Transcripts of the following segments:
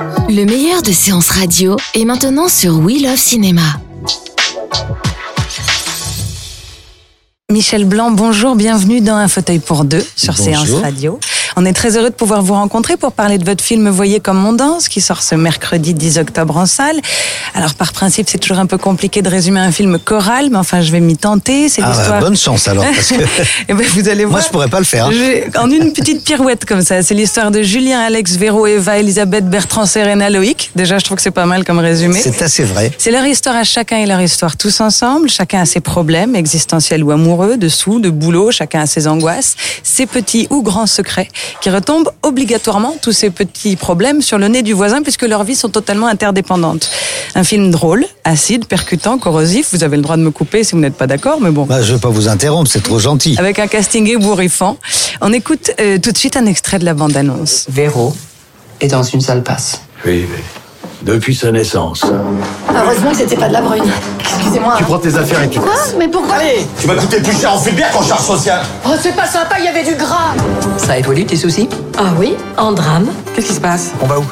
Le meilleur de séances radio est maintenant sur We Love Cinéma. Michel Blanc, bonjour, bienvenue dans Un fauteuil pour deux sur Bonjour. Séance Radio. On est très heureux de pouvoir vous rencontrer pour parler de votre film Voyez comme on danse qui sort ce mercredi 10 octobre en salle. Alors par principe, c'est toujours un peu compliqué de résumer un film choral, mais enfin je vais m'y tenter. C'est Ah, bah, l'histoire. bonne chance alors, parce que Eh ben, vous allez voir. moi je pourrais pas le faire. hein. Je- en une petite pirouette comme ça, c'est l'histoire de Julien, Alex, Véro, Eva, Elisabeth, Bertrand, Serena, Loïc. Déjà, je trouve que c'est pas mal comme résumé. C'est assez vrai. C'est leur histoire à chacun et leur histoire tous ensemble. Chacun a ses problèmes existentiels ou amoureux, de sous, de boulot. Chacun a ses angoisses, ses petits ou grands secrets qui retombent obligatoirement tous ces petits problèmes sur le nez du voisin puisque leurs vies sont totalement interdépendantes. Un film drôle, acide, percutant, corrosif. Vous avez le droit de me couper si vous n'êtes pas d'accord, mais bon. Bah, je vais pas vous interrompre, c'est trop gentil. Avec un casting ébouriffant. On écoute euh, tout de suite un extrait de la bande-annonce. Véro est dans une sale passe. Oui, oui. Depuis sa naissance. Heureusement que c'était pas de la brune. Excusez-moi. Tu prends tes affaires et tu Quoi Mais pourquoi Tu m'as coûté plus cher en fait bien qu'en charge sociale. Oh, c'est pas sympa, il y avait du gras. Ça a évolué tes soucis? Ah oui, en drame. Qu'est-ce qui se passe? On va où?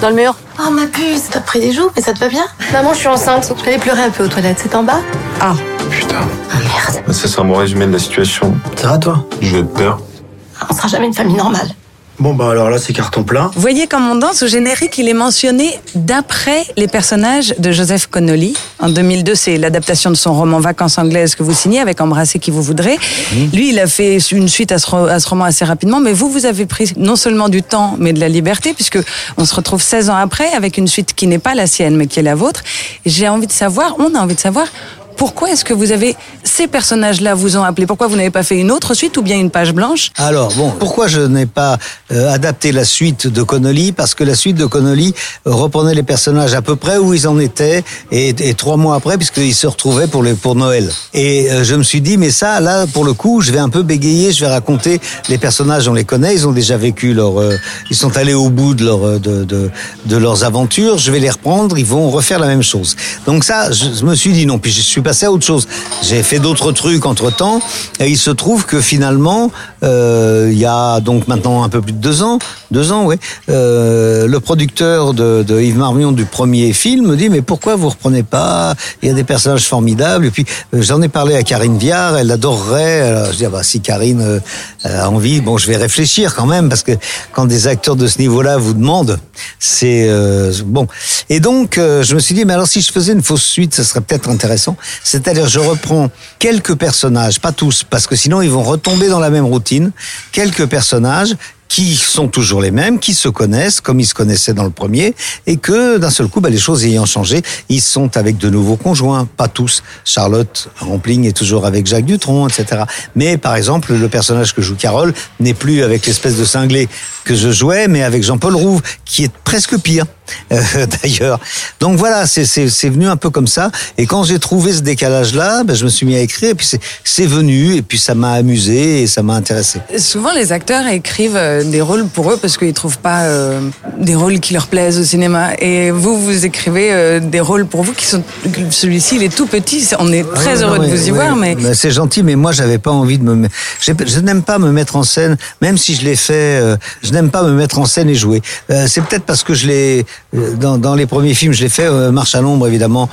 Dans le mur. Oh ma puce, t'as pris des joues, mais ça te va bien? Maman, je suis enceinte. Je vais aller pleurer un peu aux toilettes, c'est en bas Ah, Putain. Ah merde. Ça sera mon résumé de la situation. Ça va toi? J'ai peur. On sera jamais une famille normale. Bon bah alors là c'est carton plein. Voyez comme on danse au générique, il est mentionné d'après les personnages de Joseph Connolly. En 2002, c'est l'adaptation de son roman Vacances anglaises que vous signez avec Embrasser qui vous voudrez. Lui, il a fait une suite à ce, à ce roman assez rapidement, mais vous, vous avez pris non seulement du temps, mais de la liberté, puisque on se retrouve 16 ans après avec une suite qui n'est pas la sienne, mais qui est la vôtre. J'ai envie de savoir, on a envie de savoir, pourquoi est-ce que vous avez ces personnages-là vous ont appelé? Pourquoi vous n'avez pas fait une autre suite ou bien une page blanche? Alors bon, pourquoi je n'ai pas euh, adapté la suite de Connolly? Parce que la suite de Connolly euh, reprenait les personnages à peu près où ils en étaient et, trois mois après, puisqu'ils se retrouvaient pour les pour Noël. Et euh, je me suis dit, mais ça, là, pour le coup, je vais un peu bégayer, je vais raconter les personnages, on les connaît, ils ont déjà vécu leur, ils sont allés au bout de leur de de leurs aventures. Je vais les reprendre, ils vont refaire la même chose. Donc ça, je, je me suis dit non. Puis je suis passé à autre chose. J'ai fait d'autres trucs entre temps, et il se trouve que finalement, euh, il y a donc maintenant un peu plus de deux ans, deux ans, oui, euh, le producteur de, de Yves Marmion du premier film me dit mais pourquoi vous reprenez pas? Il y a des personnages formidables. Et puis euh, j'en ai parlé à Karine Viard, elle adorerait. Alors, je dis ah bah si Karine euh, a envie, bon je vais réfléchir quand même parce que quand des acteurs de ce niveau-là vous demandent, c'est euh, bon. Et donc euh, je me suis dit mais alors si je faisais une fausse suite, ça serait peut-être intéressant. C'est-à-dire je reprends quelques personnages, pas tous, parce que sinon ils vont retomber dans la même routine. Quelques personnages qui sont toujours les mêmes, qui se connaissent comme ils se connaissaient dans le premier, et que d'un seul coup, bah, les choses ayant changé, ils sont avec de nouveaux conjoints, pas tous. Charlotte Rampling est toujours avec Jacques Dutronc, etc. Mais par exemple, le personnage que joue Carole n'est plus avec l'espèce de cinglé que je jouais, mais avec Jean-Paul Rouve, qui est presque pire. euh, D'ailleurs, donc voilà, c'est venu un peu comme ça. Et quand j'ai trouvé ce décalage-là, ben, je me suis mis à écrire. Et puis c'est c'est venu, et puis ça m'a amusé et ça m'a intéressé. Souvent, les acteurs écrivent euh, des rôles pour eux parce qu'ils trouvent pas euh, des rôles qui leur plaisent au cinéma. Et vous, vous écrivez euh, des rôles pour vous qui sont. Celui-ci, il est tout petit. On est très Ouais, heureux non, de vous y ouais, voir, mais. c'est gentil, mais moi j'avais pas envie de me. Je n'aime pas me mettre en scène, même si je l'ai fait. je n'aime pas me mettre en scène et jouer. C'est peut-être parce que je l'ai dans, dans les premiers films, je l'ai fait Marche à l'ombre évidemment,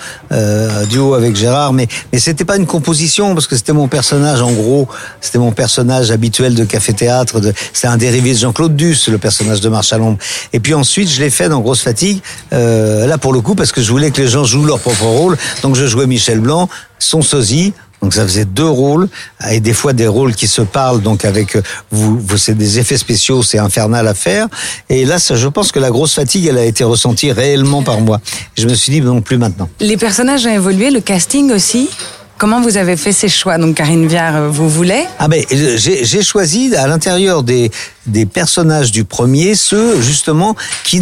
duo avec Gérard, mais mais c'était pas une composition parce que c'était mon personnage en gros, c'était mon personnage habituel de café théâtre. De, c'est un dérivé de Jean-Claude Duss, le personnage de Marche à l'ombre. Et puis ensuite, je l'ai fait dans Grosse Fatigue. euh, là pour le coup parce que je voulais que les gens jouent leur propre rôle. Donc je jouais Michel Blanc, son sosie. Donc ça faisait deux rôles et des fois des rôles qui se parlent. Donc avec euh, vous, c'est des effets spéciaux, c'est infernal à faire. Et là, je pense que la grosse fatigue, elle a été ressentie réellement par moi. Je me suis dit non plus maintenant. Les personnages ont évolué, le casting aussi? Comment vous avez fait ces choix Donc Karine Viard, euh, vous voulez? Ah ben, j'ai choisi à l'intérieur des des personnages du premier ceux justement qui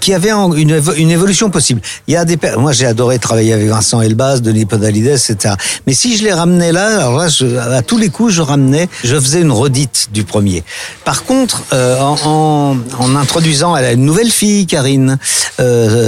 qui avaient en- une, une évolution possible. Il y a des moi j'ai adoré travailler avec Vincent Elbaz, Denis Podalides, etc. Mais si je les ramenais là, alors là à tous les coups je ramenais, je faisais une redite du premier. Par contre, euh, en, introduisant, elle a une nouvelle fille, Karine.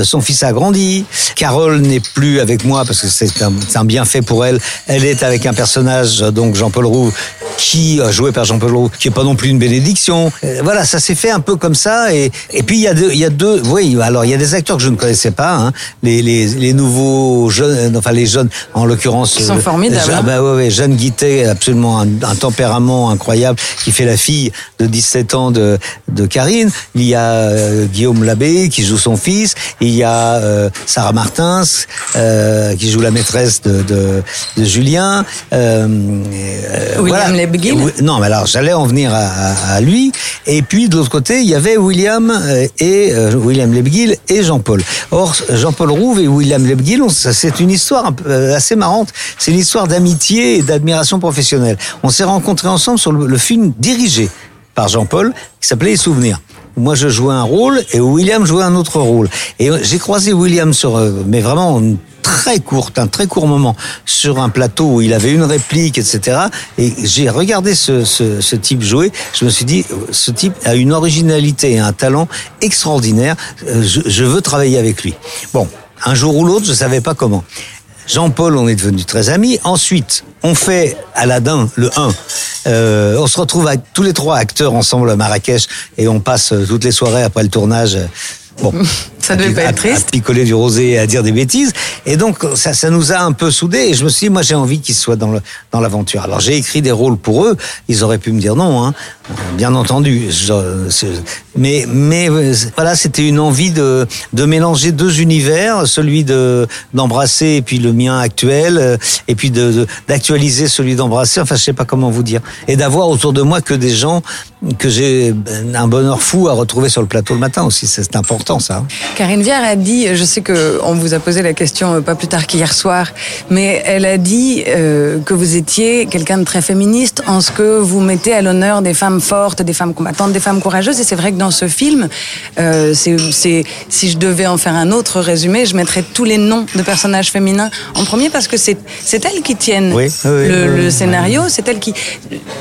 Son fils a grandi. Carole n'est plus avec moi parce que c'est un, c'est un bienfait pour elle. Elle est avec un personnage, donc Jean-Paul Roux, qui euh, joué par Jean-Paul Roux, qui est pas non plus une bénédiction. Euh, voilà, ça s'est fait un peu comme ça. Et, et puis il y a deux, il y a deux. Oui, alors il y a des acteurs que je ne connaissais pas. Hein, les, les, les nouveaux jeunes, enfin les jeunes, en l'occurrence. Ils sont euh, formidables, Jean- hein. bah ouais, ouais, Jeanne Guittet, absolument un, un tempérament incroyable, qui fait la fille de 17 ans de, de Karine. Il y a euh, Guillaume Labbé qui joue son fils. Il y a euh, Sarah Martins euh, qui joue la maîtresse de, de, de Julien. Euh, euh, William Lebguil. Oui, Non, mais alors j'allais en venir à, lui. Et puis de l'autre côté, il y avait William euh, et euh, William Lebguil et Jean-Paul. Or, Jean-Paul Rouve et William Lebguil, c'est une histoire assez marrante. C'est une histoire d'amitié et d'admiration professionnelle. On s'est rencontrés ensemble sur le, le film dirigé par Jean-Paul qui s'appelait Les Souvenirs. Moi, je jouais un rôle et William jouait un autre rôle. Et j'ai croisé William sur, mais vraiment très courte, un très court moment, sur un plateau où il avait une réplique, etc. Et j'ai regardé ce, ce, ce type jouer. Je me suis dit, ce type a une originalité et un talent extraordinaire. Euh, Je, je veux travailler avec lui. Bon, un jour ou l'autre, je savais pas comment. Jean-Paul, on est devenus très amis. Ensuite, on fait Aladdin, le 1. Euh, on se retrouve avec tous les trois acteurs ensemble à Marrakech et on passe euh, toutes les soirées après le tournage. Bon, Ça devait à- pas être triste. À picoler du rosé et à dire des bêtises. Et donc, ça, ça nous a un peu soudés. Et je me suis dit, moi, j'ai envie qu'ils soient dans le dans l'aventure. Alors, j'ai écrit des rôles pour eux. Ils auraient pu me dire non, hein. Bien entendu. Mais mais euh, voilà, c'était une envie de de mélanger deux univers, celui de d'embrasser et puis le mien actuel, euh, et puis de d'actualiser celui d'embrasser. Enfin, je sais pas comment vous dire. Et d'avoir autour de moi que des gens que j'ai un bonheur fou à retrouver sur le plateau le matin aussi. C'est important, ça. Karine Viard a dit, je sais que on vous a posé la question euh, pas plus tard qu'hier soir, mais elle a dit euh, que vous étiez quelqu'un de très féministe en ce que vous mettez à l'honneur des femmes fortes, des femmes combattantes, des femmes courageuses. Et c'est vrai que dans ce film, euh, c'est, si je devais en faire un autre résumé, je mettrais tous les noms de personnages féminins en premier parce que c'est, elles qui tiennent Oui, oui, le, oui, le oui. scénario, c'est elles qui,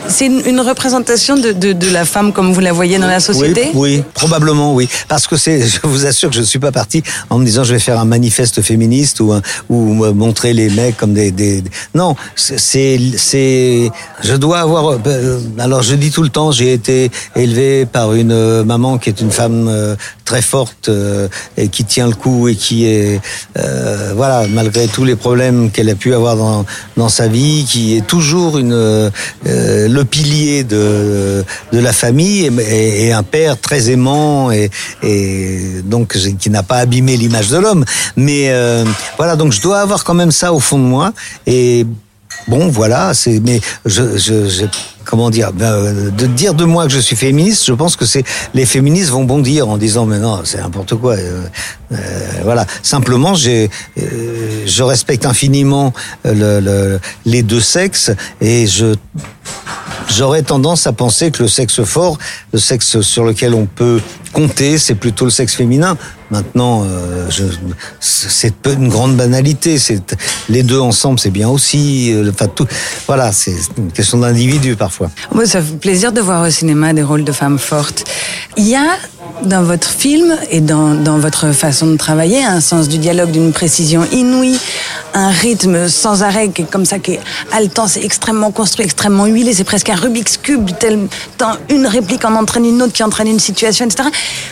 c'est une, une représentation de, de, de la femme comme vous la voyez dans la société? Oui, probablement oui. Parce que c'est, je vous assure que je ne suis pas parti en me disant je vais faire un manifeste féministe ou, un- ou euh, montrer les mecs comme des. des Non, c'est, c'est, je dois avoir. euh, Alors je dis tout le temps, j'ai été élevé par une euh, maman qui est une femme euh, très forte euh, et qui tient le coup et qui est, euh, voilà, malgré tous les problèmes qu'elle a pu avoir dans dans sa vie, qui est toujours une euh, le pilier de de la famille et, et- un père très aimant et, et donc qui n'a pas abîmé l'image de l'homme. Mais euh, voilà, donc je dois avoir quand même ça au fond de moi et Bon, voilà, c'est. Mais je, je, je- comment dire, ben, euh, de dire de moi que je suis féministe, je pense que c'est les féministes vont bondir en disant mais non, c'est n'importe quoi. euh, euh, voilà. Simplement, j'ai, euh, je respecte infiniment le, le- les deux sexes et je J'aurais tendance à penser que le sexe fort, le sexe sur lequel on peut compter, c'est plutôt le sexe féminin. Maintenant, euh, je, c'est une grande banalité. C'est les deux ensemble, c'est bien aussi. euh, Enfin, tout, voilà, c'est une question d'individu parfois. Moi, ça fait plaisir de voir au cinéma des rôles de femmes fortes. Dans votre film et dans, dans votre façon de travailler un sens du dialogue d'une précision inouïe, un rythme sans arrêt qui est comme ça, qui est haletant, c'est extrêmement construit, extrêmement huilé, c'est presque un Rubik's Cube, tel, tant une réplique en entraîne une autre qui entraîne une situation, etc.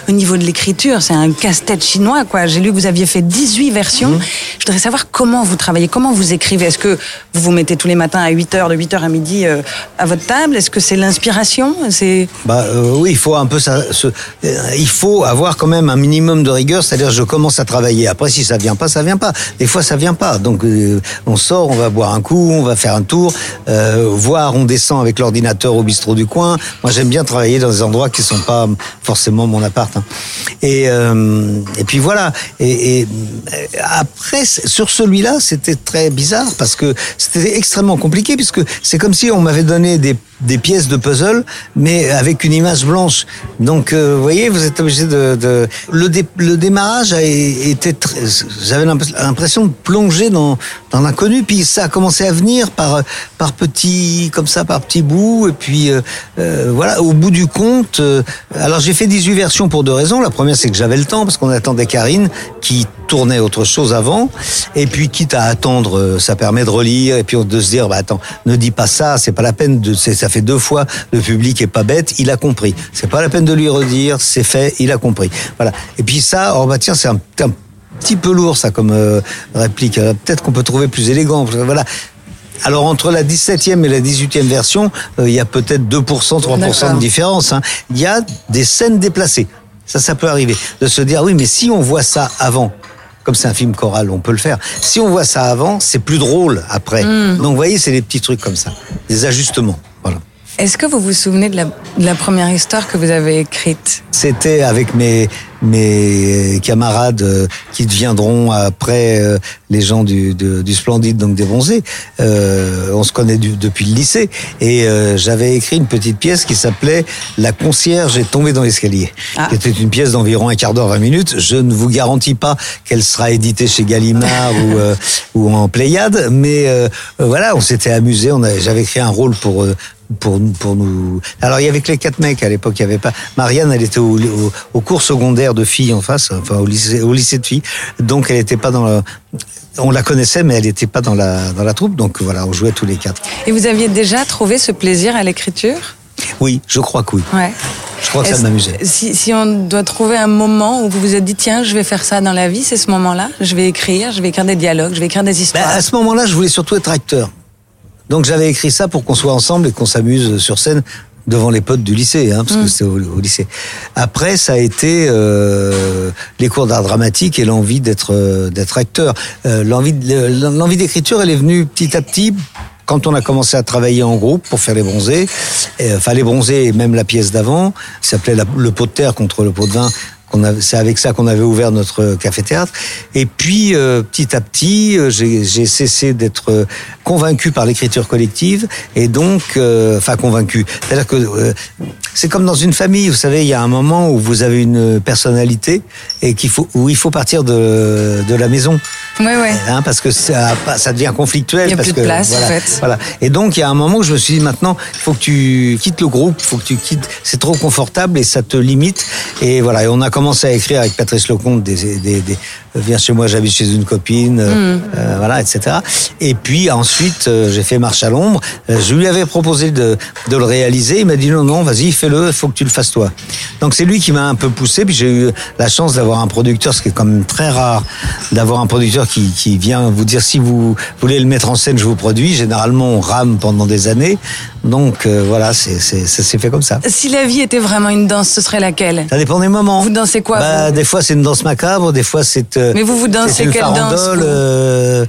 Au niveau de l'écriture, c'est un casse-tête chinois, quoi. J'ai lu que vous aviez fait 18 versions. Je voudrais savoir comment vous travaillez, comment vous écrivez. Est-ce que vous vous mettez tous les matins à 8 heures, de 8 heures à midi euh, à votre table? Est-ce que c'est l'inspiration? C'est Bah euh, oui, il faut un peu ça. ce- euh, il faut avoir quand même un minimum de rigueur, c'est-à-dire je commence à travailler. Après, si ça vient pas, ça vient pas. Des fois, ça vient pas. Donc euh, on sort, on va boire un coup, on va faire un tour, euh, voir, on descend avec l'ordinateur au bistrot du coin. Moi, j'aime bien travailler dans des endroits qui sont pas forcément mon appart. hein. Et, euh, et puis voilà. Et, et euh, après, sur celui-là, c'était très bizarre parce que c'était extrêmement compliqué puisque c'est comme si on m'avait donné des, des pièces de puzzle, mais avec une image blanche. Donc, euh, vous voyez, vous êtes obligé de, de... Le, dé- le démarrage a été très... J'avais l'imp- l'impression de plonger dans, dans l'inconnu, puis ça a commencé à venir par, par petits, comme ça, par petits bouts, et puis euh, euh, voilà, au bout du compte. euh, alors j'ai fait 18 versions pour deux raisons. La première, c'est que j'avais le temps parce qu'on attendait Karine qui tournait autre chose avant, et puis quitte à attendre, euh, ça permet de relire et puis de se dire, bah attends, ne dis pas ça, c'est pas la peine de, ça fait deux fois, le public est pas bête, il a compris. C'est pas la peine de lui redire, c'est fait, il a compris. Voilà. Et puis ça, oh bah tiens, c'est un, un petit peu lourd ça comme euh, réplique. Euh, Peut-être qu'on peut trouver plus élégant. Voilà. Alors entre la 17e et la 18e version, euh, il y a peut-être 2%, 3% de différence. hein. Il y a des scènes déplacées. Ça, ça peut arriver. De se dire, oui, mais si on voit ça avant, comme c'est un film choral, on peut le faire. Si on voit ça avant, c'est plus drôle après. Donc vous voyez, c'est des petits trucs comme ça. Des ajustements. Voilà. Est-ce que vous vous souvenez de la, de la première histoire que vous avez écrite? C'était avec mes mes camarades euh, qui deviendront après euh, les gens du, de- du Splendide, donc des bronzés. Euh, on se connaît du- depuis le lycée et euh, j'avais écrit une petite pièce qui s'appelait La concierge est tombée dans l'escalier. Ah. C'était une pièce d'environ un quart d'heure, 20 minutes. Je ne vous garantis pas qu'elle sera éditée chez Gallimard ou, euh, ou en Pléiade, mais euh, euh, voilà, on s'était amusé. J'avais écrit un rôle pour euh, pour nous- pour nous. Alors il y avait que les quatre mecs à l'époque. Il y avait pas. Marianne, elle était au, au, au cours secondaire de filles en face, enfin au lycée au lycée de filles. Donc elle n'était pas dans le. On la connaissait, mais elle n'était pas dans la dans la troupe. Donc voilà, on jouait tous les quatre. Et vous aviez déjà trouvé ce plaisir à l'écriture? Oui, je crois que oui. Ouais. Je crois que ça m'amusait. Si, si on doit trouver un moment où vous vous êtes dit, tiens, je vais faire ça dans la vie, c'est ce moment-là. Je vais écrire, je vais écrire des dialogues, je vais écrire des Ben, histoires. à ce moment-là, je voulais surtout être acteur. Donc j'avais écrit ça pour qu'on soit ensemble et qu'on s'amuse sur scène devant les potes du lycée, hein, parce que c'était au, au lycée. Après, ça a été euh, les cours d'art dramatique et l'envie d'être euh, d'être acteur. Euh, l'envie l'envie d'écriture, elle est venue petit à petit. Quand on a commencé à travailler en groupe pour faire les bronzés, et, enfin les bronzés et même la pièce d'avant, qui s'appelait la- le pot de terre contre le pot de vin, c'est avec ça qu'on avait ouvert notre café-théâtre. Et puis, euh, petit à petit, euh, j'ai j'ai cessé d'être euh, convaincu par l'écriture collective. Et donc, euh, enfin, convaincu. C'est-à-dire que euh, c'est comme dans une famille. Vous savez, il y a un moment où vous avez une personnalité et qu'il faut, où il faut partir de, de la maison. Ouais, ouais. Hein, parce que ça, ça devient conflictuel. Il y a parce plus de que, place, voilà, en fait. Voilà. Et donc, il y a un moment où je me suis dit, maintenant, il faut que tu quittes le groupe, il faut que tu quittes. C'est trop confortable et ça te limite. Et voilà. Et on a commencé à écrire avec Patrice Lecomte des, des, des Viens chez moi, j'habite chez une copine, euh, euh, voilà, etc. Et puis ensuite, euh, j'ai fait Marche à l'ombre. Euh, Je lui avais proposé de, de le réaliser. Il m'a dit non, non, vas-y, fais-le, il faut que tu le fasses toi. Donc c'est lui qui m'a un peu poussé. Puis j'ai eu la chance d'avoir un producteur, ce qui est quand même très rare, d'avoir un producteur qui, qui vient vous dire si vous voulez le mettre en scène, je vous produis. Généralement, on rame pendant des années. Donc euh, voilà, c'est, c'est, ça s'est fait comme ça. Si la vie était vraiment une danse, ce serait laquelle? Ça dépend des moments. Vous dansez quoi bah, vous? Des fois, c'est une danse macabre, des fois, c'est. Euh, Mais vous, vous dansez quelle danse, euh,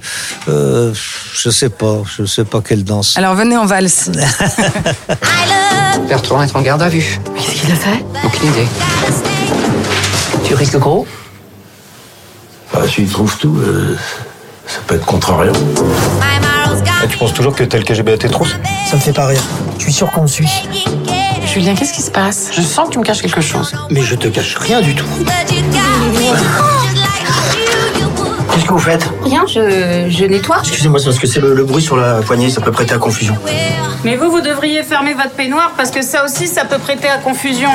euh, Je sais pas, je sais pas quelle danse. Alors venez en valse. Bertrand est en garde à vue. Qu'est-ce qu'il a fait? Aucune idée. Tu risques gros? Enfin, s'il trouve tout, euh, ça peut être contrariant. tu penses toujours que tel KGB a tes trousses? Ça me fait pas rire. Je suis sûr qu'on me suit. Julien, qu'est-ce qui se passe? Je sens que tu me caches quelque chose. Mais je te cache rien du tout. Qu'est-ce que vous faites Rien, je, je nettoie. Excusez-moi, c'est parce que c'est le, le bruit sur la poignée, ça peut prêter à confusion. Mais vous, vous devriez fermer votre peignoir parce que ça aussi, ça peut prêter à confusion.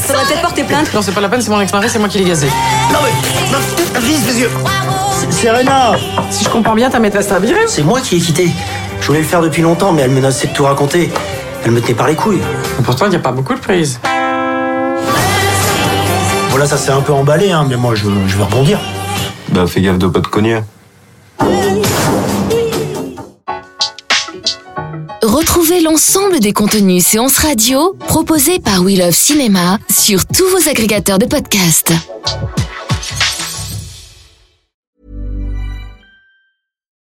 Faudrait peut-être porter plainte. Non, c'est pas la peine, c'est mon ex-mari, c'est moi qui l'ai gazé. Non mais, non, vise les yeux. C'est- Serena, Si je comprends bien, ta maîtresse t'a viré c'est moi qui ai quitté. Je voulais le faire depuis longtemps, mais elle menaçait de tout raconter. Elle me tenait par les couilles. Pourtant, il n'y a pas beaucoup de prises. Voilà, ça s'est un peu emballé, hein, mais moi je, je vais rebondir. Bah fais gaffe de pas te cogner. Retrouvez l'ensemble des contenus séances radio proposés par We Love Cinéma sur tous vos agrégateurs de podcasts.